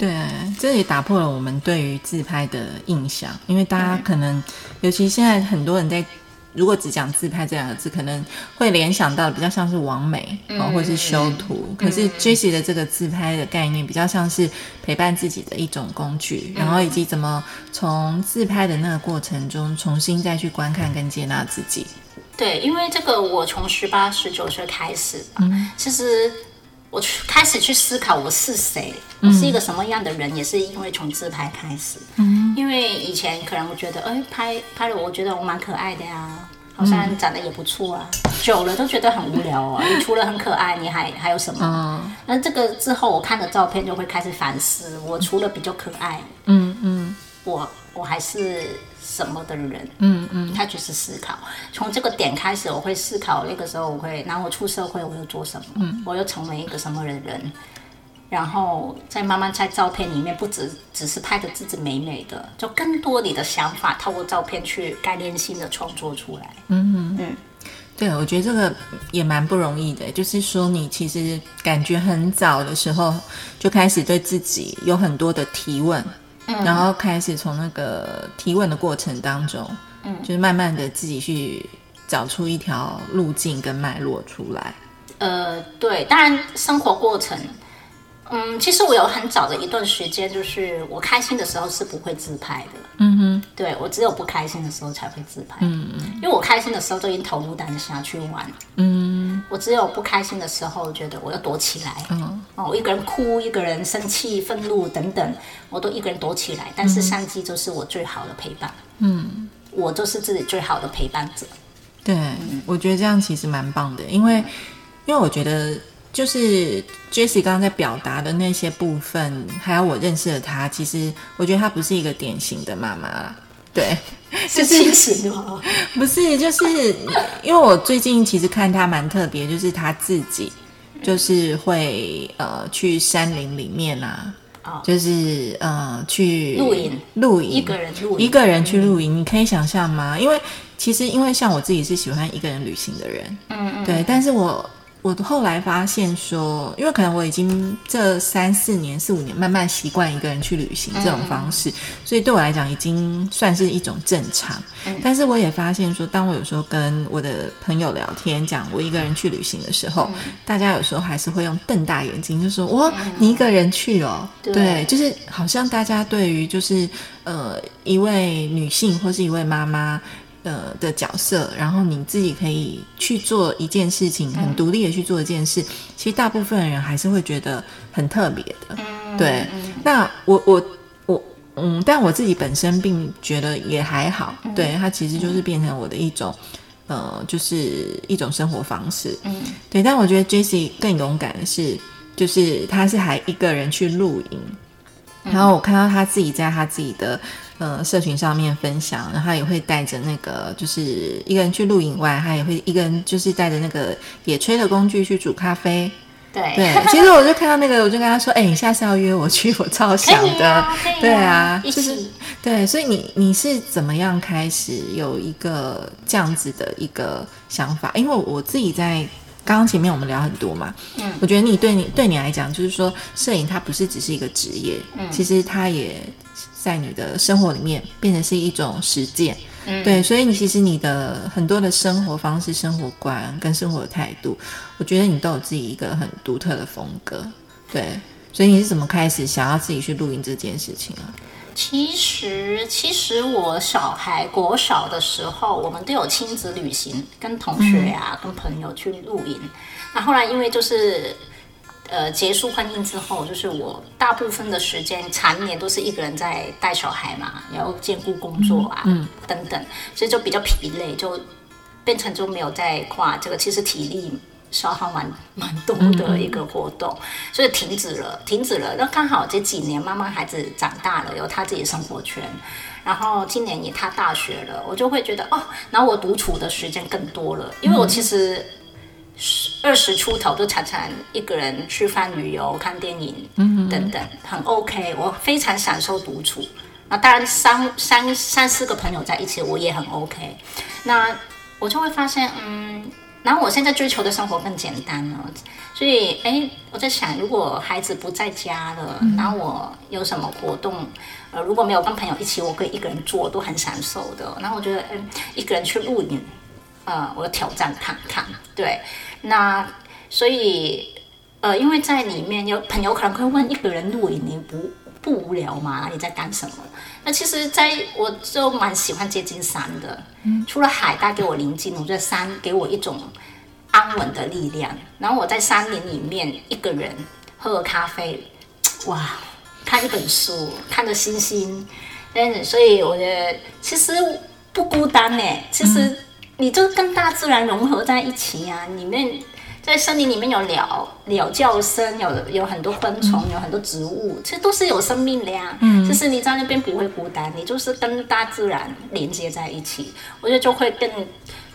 Speaker 2: 对，这也打破了我们对于自拍的印象，因为大家可能，尤其现在很多人在。如果只讲自拍这两个字，可能会联想到比较像是完美哦，或是修图。可是 Jessie 的这个自拍的概念，比较像是陪伴自己的一种工具，然后以及怎么从自拍的那个过程中，重新再去观看跟接纳自己。
Speaker 3: 对，因为这个我从十八、十九岁开始吧，其实我去开始去思考我是谁，我是一个什么样的人，也是因为从自拍开始。嗯，因为以前可能我觉得，哎，拍拍了，我觉得我蛮可爱的呀。好像长得也不错啊，久了都觉得很无聊啊。你 除了很可爱，你还还有什么？那这个之后，我看了照片就会开始反思，我除了比较可爱，
Speaker 2: 嗯嗯
Speaker 3: 我我还是什么的人？
Speaker 2: 嗯嗯，
Speaker 3: 他就是思考，从这个点开始，我会思考那个时候我会，然后我出社会我又做什么，我又成为一个什么的人，然后再慢慢在照片里面，不只只是拍的自己美美的，就更多你的想法透过照片去概念性的创作出来。嗯。嗯。
Speaker 2: 对，我觉得这个也蛮不容易的，就是说你其实感觉很早的时候就开始对自己有很多的提问，然后开始从那个提问的过程当中，嗯，就是慢慢的自己去找出一条路径跟脉络出来。
Speaker 3: 呃，对，当然生活过程，嗯，其实我有很早的一段时间，就是我开心的时候是不会自拍的，
Speaker 2: 嗯哼，
Speaker 3: 对我只有不开心的时候才会自拍，嗯嗯，因为我开心的时候都已经投入当下去玩，
Speaker 2: 嗯。
Speaker 3: 我只有不开心的时候，觉得我要躲起来，
Speaker 2: 嗯。
Speaker 3: 哦，我一个人哭，一个人生气、愤怒等等，我都一个人躲起来。但是相机就是我最好的陪伴，
Speaker 2: 嗯，
Speaker 3: 我就是自己最好的陪伴者。
Speaker 2: 对，我觉得这样其实蛮棒的，因为因为我觉得就是 Jessie 刚刚在表达的那些部分，还有我认识的她，其实我觉得她不是一个典型的妈妈啦。对，
Speaker 3: 是清醒的吗？
Speaker 2: 不是，就是因为我最近其实看她蛮特别，就是她自己就是会呃去山林里面啊，
Speaker 3: 哦
Speaker 2: 就是呃去
Speaker 3: 露营
Speaker 2: 露营，
Speaker 3: 一个人露营
Speaker 2: 一个人去露营，你可以想象吗？因为其实因为像我自己是喜欢一个人旅行的人，
Speaker 3: 嗯嗯，
Speaker 2: 对，但是我我后来发现说，因为可能我已经这三四年、四五年慢慢习惯一个人去旅行这种方式，所以对我来讲已经算是一种正常。但是我也发现说，当我有时候跟我的朋友聊天，讲我一个人去旅行的时候，大家有时候还是会用瞪大眼睛，就说：“哇，你一个人去哦？”
Speaker 3: 对
Speaker 2: 对，就是好像大家对于就是呃一位女性或是一位妈妈。呃的角色，然后你自己可以去做一件事情，很独立的去做一件事，其实大部分人还是会觉得很特别的。对，那我我我嗯，但我自己本身并觉得也还好，对它其实就是变成我的一种。呃，就是一种生活方式，
Speaker 3: 嗯，
Speaker 2: 对。但我觉得 Jessie 更勇敢的是，就是他是还一个人去露营，然后我看到他自己在他自己的呃社群上面分享，然后他也会带着那个就是一个人去露营外，他也会一个人就是带着那个野炊的工具去煮咖啡。
Speaker 3: 对
Speaker 2: 对，其实我就看到那个，我就跟他说：“哎、你下次要约我去，我超想的。对啊，
Speaker 3: 一
Speaker 2: 就是
Speaker 3: 起
Speaker 2: 对，所以你你是怎么样开始有一个这样子的一个想法？因为我自己在刚刚前面我们聊很多嘛，嗯，我觉得你对你对你来讲，就是说摄影它不是只是一个职业，嗯，其实它也在你的生活里面变成是一种实践，嗯，对，所以你其实你的很多的生活方式、生活观跟生活的态度，我觉得你都有自己一个很独特的风格，对，所以你是怎么开始想要自己去录音这件事情啊？
Speaker 3: 其实，其实我小孩国小的时候，我们都有亲子旅行，跟同学呀、跟朋友去露营。那后来因为就是，呃，结束婚姻之后，就是我大部分的时间常年都是一个人在带小孩嘛，然后兼顾工作啊，等等，所以就比较疲累，就变成就没有在跨这个。其实体力。消耗蛮蛮多的一个活动，所以停止了，停止了。那刚好这几年，妈妈孩子长大了，有他自己的生活圈，然后今年也他大学了，我就会觉得哦，然后我独处的时间更多了，因为我其实二十出头就常常一个人吃饭、旅游、看电影等等，很 OK，我非常享受独处。那当然三三三四个朋友在一起，我也很 OK。那我就会发现，嗯。然后我现在追求的生活更简单了，所以哎，我在想，如果孩子不在家了，然后我有什么活动，呃，如果没有跟朋友一起，我可以一个人做，都很享受的。然后我觉得，嗯，一个人去露营，呃，我挑战看看。对，那所以，呃，因为在里面有朋友可能会问，一个人露营你不不无聊吗？你在干什么？那其实，在我就蛮喜欢接近山的。嗯，除了海带给我宁静，我觉得山给我一种安稳的力量。然后我在山林里面一个人喝咖啡，哇，看一本书，看着星星，嗯，所以我觉得其实不孤单呢。其实你就跟大自然融合在一起呀，里面。在森林里面有鸟鸟叫声，有有很多昆虫，有很多植物，其实都是有生命的呀。嗯，就是你在那边不会孤单，你就是跟大自然连接在一起，我觉得就会更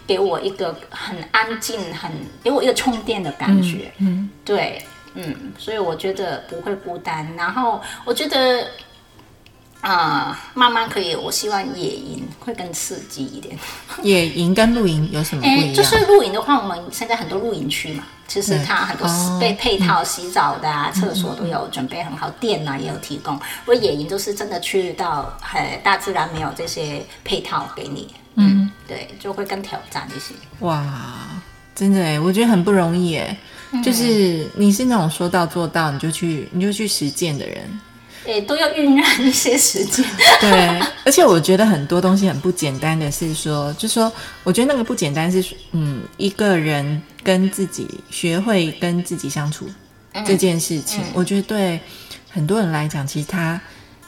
Speaker 3: 给我一个很安静，很给我一个充电的感觉。嗯，对，嗯，所以我觉得不会孤单。然后我觉得。啊，慢慢可以。我希望野营会更刺激一点。
Speaker 2: 野营跟露营有什么不一样？
Speaker 3: 就是露营的话，我们现在很多露营区嘛，其实它很多被配套洗澡的啊，厕所都有准备很好，电啊也有提供。我野营就是真的去到很大自然，没有这些配套给你。嗯，对，就会更挑战一些。
Speaker 2: 哇，真的哎，我觉得很不容易哎。就是你是那种说到做到，你就去你就去实践的人。
Speaker 3: 对，都要酝酿一些时间。
Speaker 2: 对，而且我觉得很多东西很不简单的是说，就说我觉得那个不简单是，嗯，一个人跟自己学会跟自己相处这件事情，我觉得对很多人来讲，其实他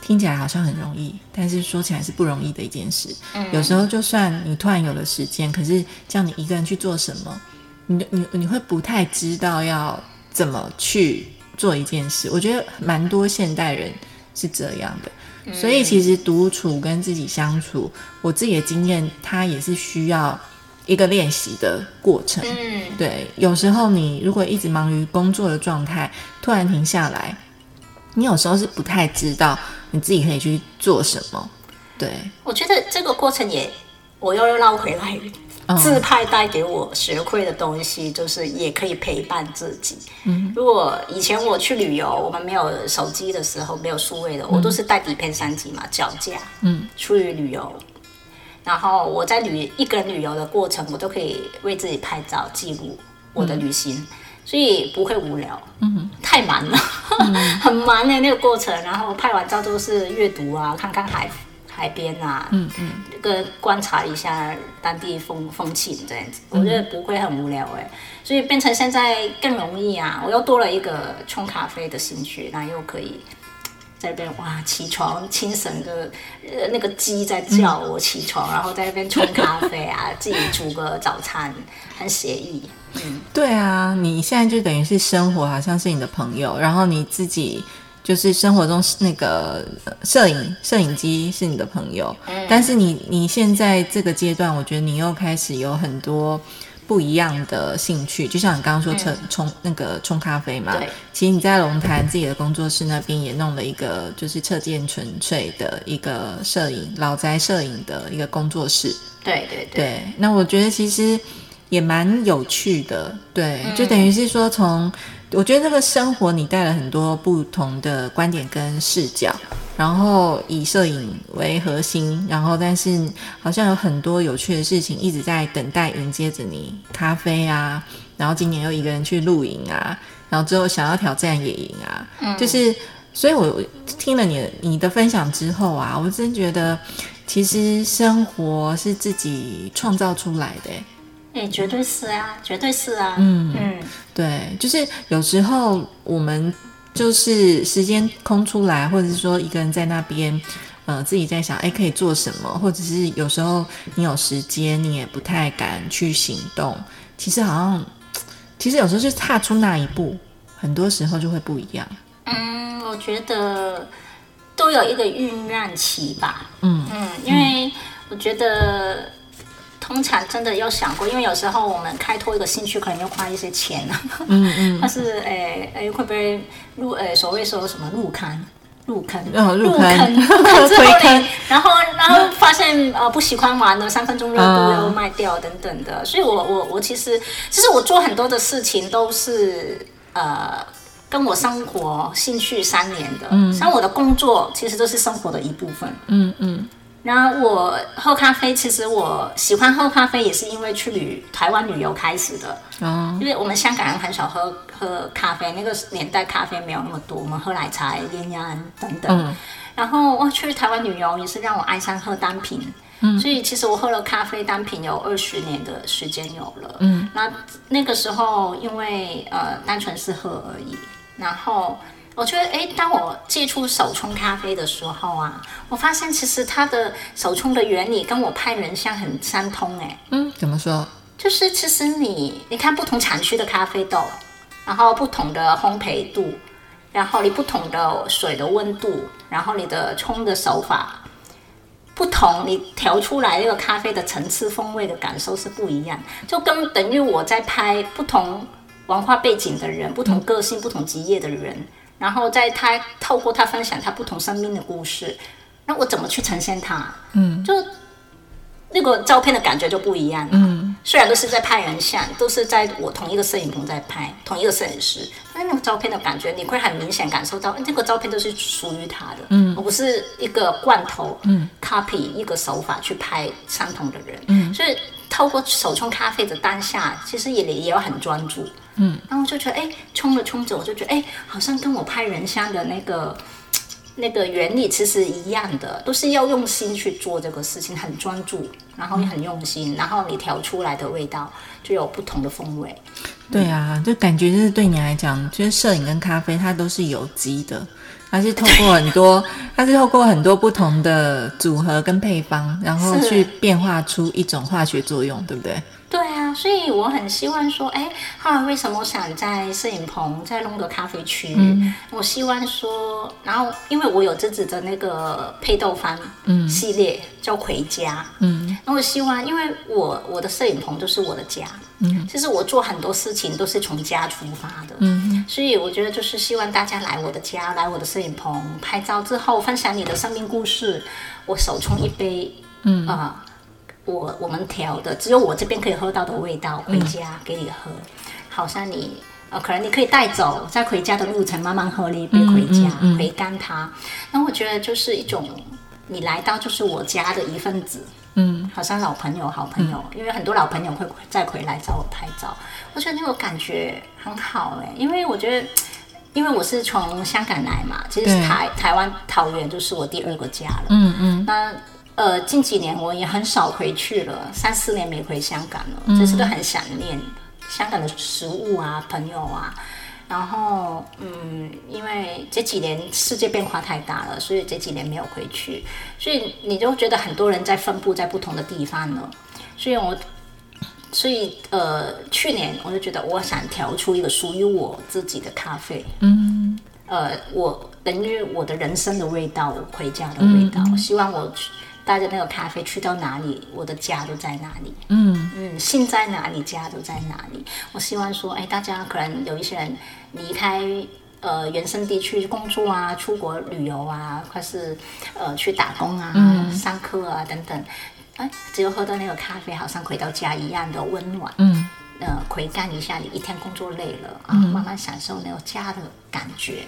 Speaker 2: 听起来好像很容易，但是说起来是不容易的一件事。有时候就算你突然有了时间，可是叫你一个人去做什么，你你你会不太知道要怎么去做一件事。我觉得蛮多现代人。是这样的，所以其实独处跟自己相处，我自己的经验，它也是需要一个练习的过程。嗯，对，有时候你如果一直忙于工作的状态，突然停下来，你有时候是不太知道你自己可以去做什么。对，
Speaker 3: 我觉得这个过程也，我又又绕回来。自拍带给我学会的东西，就是也可以陪伴自己。嗯，如果以前我去旅游，我们没有手机的时候，没有数位的，我都是带底片相机嘛，脚架。嗯，出去旅游，然后我在旅一个人旅游的过程，我都可以为自己拍照记录我的旅行，所以不会无聊。嗯，太忙了，很忙的那个过程。然后拍完照都是阅读啊，看看海。海边啊，嗯嗯，跟观察一下当地风风情这样子，我觉得不会很无聊哎，所以变成现在更容易啊，我又多了一个冲咖啡的兴趣，然后又可以在那边哇起床，清晨的呃那个鸡在叫我起床，然后在那边冲咖啡啊，自己煮个早餐，很写意。
Speaker 2: 嗯，对啊，你现在就等于是生活好像是你的朋友，然后你自己。就是生活中那个摄影摄影机是你的朋友，但是你你现在这个阶段，我觉得你又开始有很多不一样的兴趣，就像你刚刚说冲冲那个冲咖啡嘛，其实你在龙潭自己的工作室那边也弄了一个就是侧建纯粹的一个摄影老宅摄影的一个工作室，
Speaker 3: 对对对，
Speaker 2: 那我觉得其实也蛮有趣的，对，
Speaker 3: 嗯。
Speaker 2: 就等于是说从，我觉得这个生活你带了很多不同的观点跟视角，然后以摄影为核心，然后但是好像有很多有趣的事情一直在等待迎接着你，咖啡啊，然后今年又一个人去露营啊，然后之后想要挑战野营啊，
Speaker 3: 嗯
Speaker 2: 就是，所以我听了你的你的分享之后啊，我真觉得其实生活是自己创造出来的欸。
Speaker 3: 哎、绝对是啊，绝对是啊。
Speaker 2: 嗯
Speaker 3: 嗯
Speaker 2: 对，就是有时候我们就是时间空出来，或者是说一个人在那边，呃，自己在想，哎，可以做什么，或者是有时候你有时间，你也不太敢去行动。其实好像，其实有时候就踏出那一步，很多时候就会不一样。
Speaker 3: 嗯，我觉得都有一个酝酿期吧。
Speaker 2: 嗯
Speaker 3: 嗯，因为我觉得。通常真的有想过，因为有时候我们开拓一个兴趣，可能要花一些钱。啊。
Speaker 2: 嗯嗯，
Speaker 3: 但是，诶、诶、会不会入诶、所谓说什么入坑？入坑，
Speaker 2: 哦入坑
Speaker 3: 坑，入坑之后
Speaker 2: 推坑。
Speaker 3: 呢，然后然后发现呃不喜欢玩了，三分钟热度
Speaker 2: 嗯
Speaker 3: 又卖掉等等的，所以我我我其实其实我做很多的事情都是呃跟我生活兴趣三连的，嗯，像我的工作其实都是生活的一部分，
Speaker 2: 嗯嗯
Speaker 3: 然后我喝咖啡，其实我喜欢喝咖啡也是因为去旅台湾旅游开始的，
Speaker 2: 哦。
Speaker 3: 因为我们香港人很少喝喝咖啡，那个年代咖啡没有那么多，我们喝奶茶、烟烟等等。
Speaker 2: 嗯。
Speaker 3: 然后我去台湾旅游也是让我爱上喝单品，嗯，所以其实我喝了咖啡单品有二十年的时间有了，嗯，那那个时候因为呃单纯是喝而已，然后。我觉得，哎，当我接触手冲咖啡的时候啊，我发现其实它的手冲的原理跟我拍人像很相通，哎，
Speaker 2: 嗯，怎么说？
Speaker 3: 就是其实你你看不同产区的咖啡豆，然后不同的烘焙度，然后你不同的水的温度，然后你的冲的手法不同，你调出来那个咖啡的层次风味的感受是不一样，就跟等于我在拍不同文化背景的人、不同个性、不同职业的人，然后在他透过他分享他不同生命的故事，那我怎么去呈现他？嗯，就那个照片的感觉就不一样了。嗯，虽然都是在拍人像，都是在我同一个摄影棚在拍，同一个摄影师，但是那个照片的感觉，你会很明显感受到，哎这个照片都是属于他的。嗯，而不是一个罐头，嗯，copy 一个手法去拍相同的人。嗯，所以透过手冲咖啡的当下，其实也也要很专注。嗯，然后我就觉得，哎，冲着冲着，我就觉得，哎，好像跟我拍人像的那个。那个原理其实一样的，都是要用心去做这个事情，很专注，然后你很用心，然后你调出来的味道就有不同的风味。
Speaker 2: 对啊，就感觉就是对你来讲，就是摄影跟咖啡它都是有机的，它是透过很多，它是透过很多不同的组合跟配方，然后去变化出一种化学作用，对不对？
Speaker 3: 对啊，所以我很希望说，哎，后来为什么我想在摄影棚再弄个咖啡区？我希望说，然后因为我有自己的那个配豆坊系列、叫回家，嗯，然后我希望，因为我我的摄影棚就是我的家，嗯，其实我做很多事情都是从家出发的，嗯，所以我觉得就是希望大家来我的家，来我的摄影棚拍照之后，分享你的生命故事，我手冲一杯，嗯。啊。我我们调的只有我这边可以喝到的味道，回家给你喝，好像你呃，可能你可以带走，在回家的路程慢慢喝了一杯回家，回甘它。那我觉得就是一种你来到就是我家的一份子，嗯，好像老朋友、好朋友，因为很多老朋友会再回来找我拍照，我觉得那个感觉很好哎、因为我觉得。因为我是从香港来嘛，其实
Speaker 2: 对
Speaker 3: 台台湾桃园就是我第二个家了。
Speaker 2: 嗯嗯
Speaker 3: 那呃，近几年我也很少回去了，三四年没回香港了，这次都很想念香港的食物啊、朋友啊。然后，嗯，因为这几年世界变化太大了，所以这几年没有回去，所以你就觉得很多人在分布在不同的地方了。所以我，所以呃，去年我就觉得我想调出一个属于我自己的咖啡，
Speaker 2: 嗯
Speaker 3: 呃，我等于我的人生的味道，我回家的味道。希望我去带着那个咖啡去到哪里，我的家都在哪里。
Speaker 2: 嗯
Speaker 3: 嗯，心在哪里，家都在哪里。我希望说，哎，大家可能有一些人离开呃原生地区工作啊，出国旅游啊，或是呃去打工啊、上课啊等等。哎，只有喝到那个咖啡，好像回到家一样的温暖。
Speaker 2: 嗯
Speaker 3: 呃，回干一下，你一天工作累了啊，慢慢享受那个家的感觉。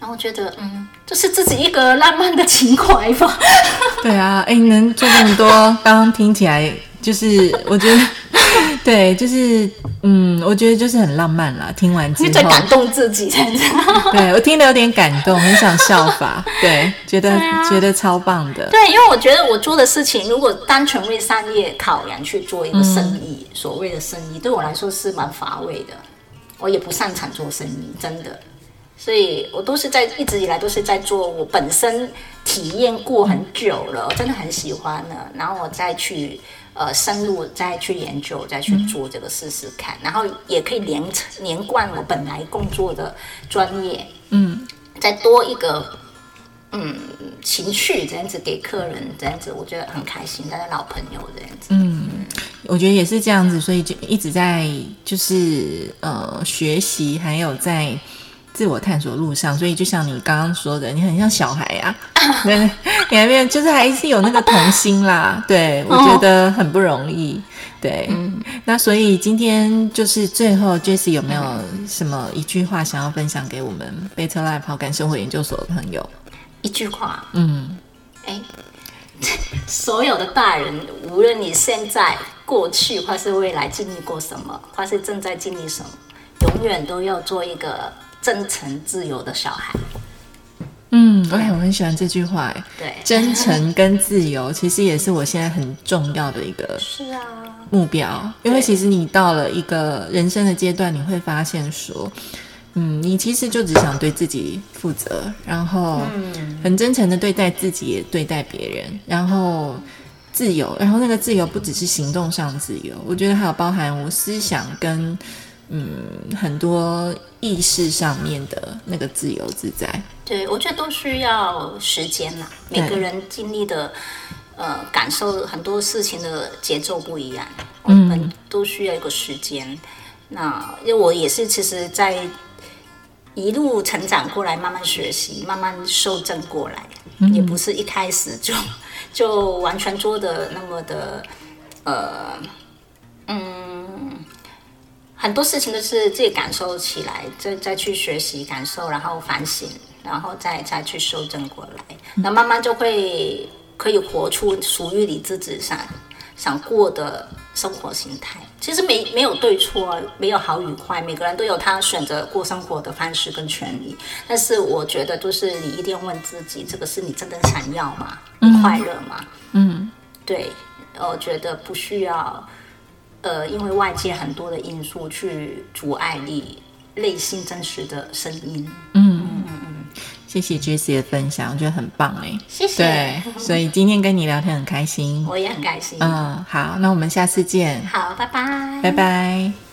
Speaker 3: 然后我觉得，嗯，就是自己一个浪漫的情怀吧。
Speaker 2: 对啊，哎，你能做这么多，刚刚听起来就是我觉得，对，就是嗯，我觉得就是很浪漫啦。听完之后，
Speaker 3: 感动自己才知道。
Speaker 2: 对我听得有点感动，很想效法。对，觉得、觉得超棒的。
Speaker 3: 对，因为我觉得我做的事情，如果单纯为商业考量去做一个生意，所谓的生意，对我来说是蛮乏味的。我也不擅长做生意，真的。所以我都是在一直以来都是在做我本身体验过很久了，我真的很喜欢了，然后我再去呃深入再去研究，再去做这个试试看，然后也可以连连贯我本来工作的专业，
Speaker 2: 嗯，
Speaker 3: 再多一个嗯情绪这样子给客人这样子，我觉得很开心，大家老朋友这样子，
Speaker 2: 嗯，我觉得也是这样子，所以就一直在就是呃学习，还有在。自我探索路上，所以就像你刚刚说的，你很像小孩呀，对，你还没有，就是还是有那个童心啦。对，我觉得很不容易。对，那所以今天就是最后，Jesse 有没有什么一句话想要分享给我们贝特赖跑感生活研究所的朋友？
Speaker 3: 一句话，
Speaker 2: 嗯，
Speaker 3: 哎，所有的大人，无论你现在、过去或是未来经历过什么，或是正在经历什么，永远都要做一个。真诚自由的小孩，
Speaker 2: 嗯，哎，我很喜欢这句话，哎，
Speaker 3: 对，
Speaker 2: 真诚跟自由其实也是我现在很重要的一个
Speaker 3: 是啊。
Speaker 2: 目标，因为其实你到了一个人生的阶段，你会发现说，嗯，你其实就只想对自己负责，然后很真诚的对待自己，也对待别人，然后自由，然后那个自由不只是行动上自由，我觉得还有包含我思想跟。嗯，很多意识上面的那个自由自在，
Speaker 3: 对我觉得都需要时间啦。每个人经历的呃感受很多事情的节奏不一样，我们都需要一个时间。那因为我也是，其实，在一路成长过来，慢慢学习，慢慢受正过来，也不是一开始就 就完全做的那么的呃嗯。很多事情都是自己感受起来，再再去学习感受，然后反省，然后再再去修正过来，那慢慢就会可以活出属于你自己想想过的生活形态。其实没没有对错，没有好与坏，每个人都有他选择过生活的方式跟权利。但是我觉得，就是你一定要问自己，这个是你真的想要吗？你快乐吗？
Speaker 2: 嗯，
Speaker 3: 对，我觉得不需要。呃，因为外界很多的因素去阻碍你内心真实的声音。
Speaker 2: 嗯嗯嗯嗯，谢谢 Jessie 的分享，我觉得很棒哎。
Speaker 3: 谢谢。
Speaker 2: 对，所以今天跟你聊天很开心。
Speaker 3: 我也很开心。
Speaker 2: 嗯，好，那我们下次见。
Speaker 3: 好，拜拜。
Speaker 2: 拜拜。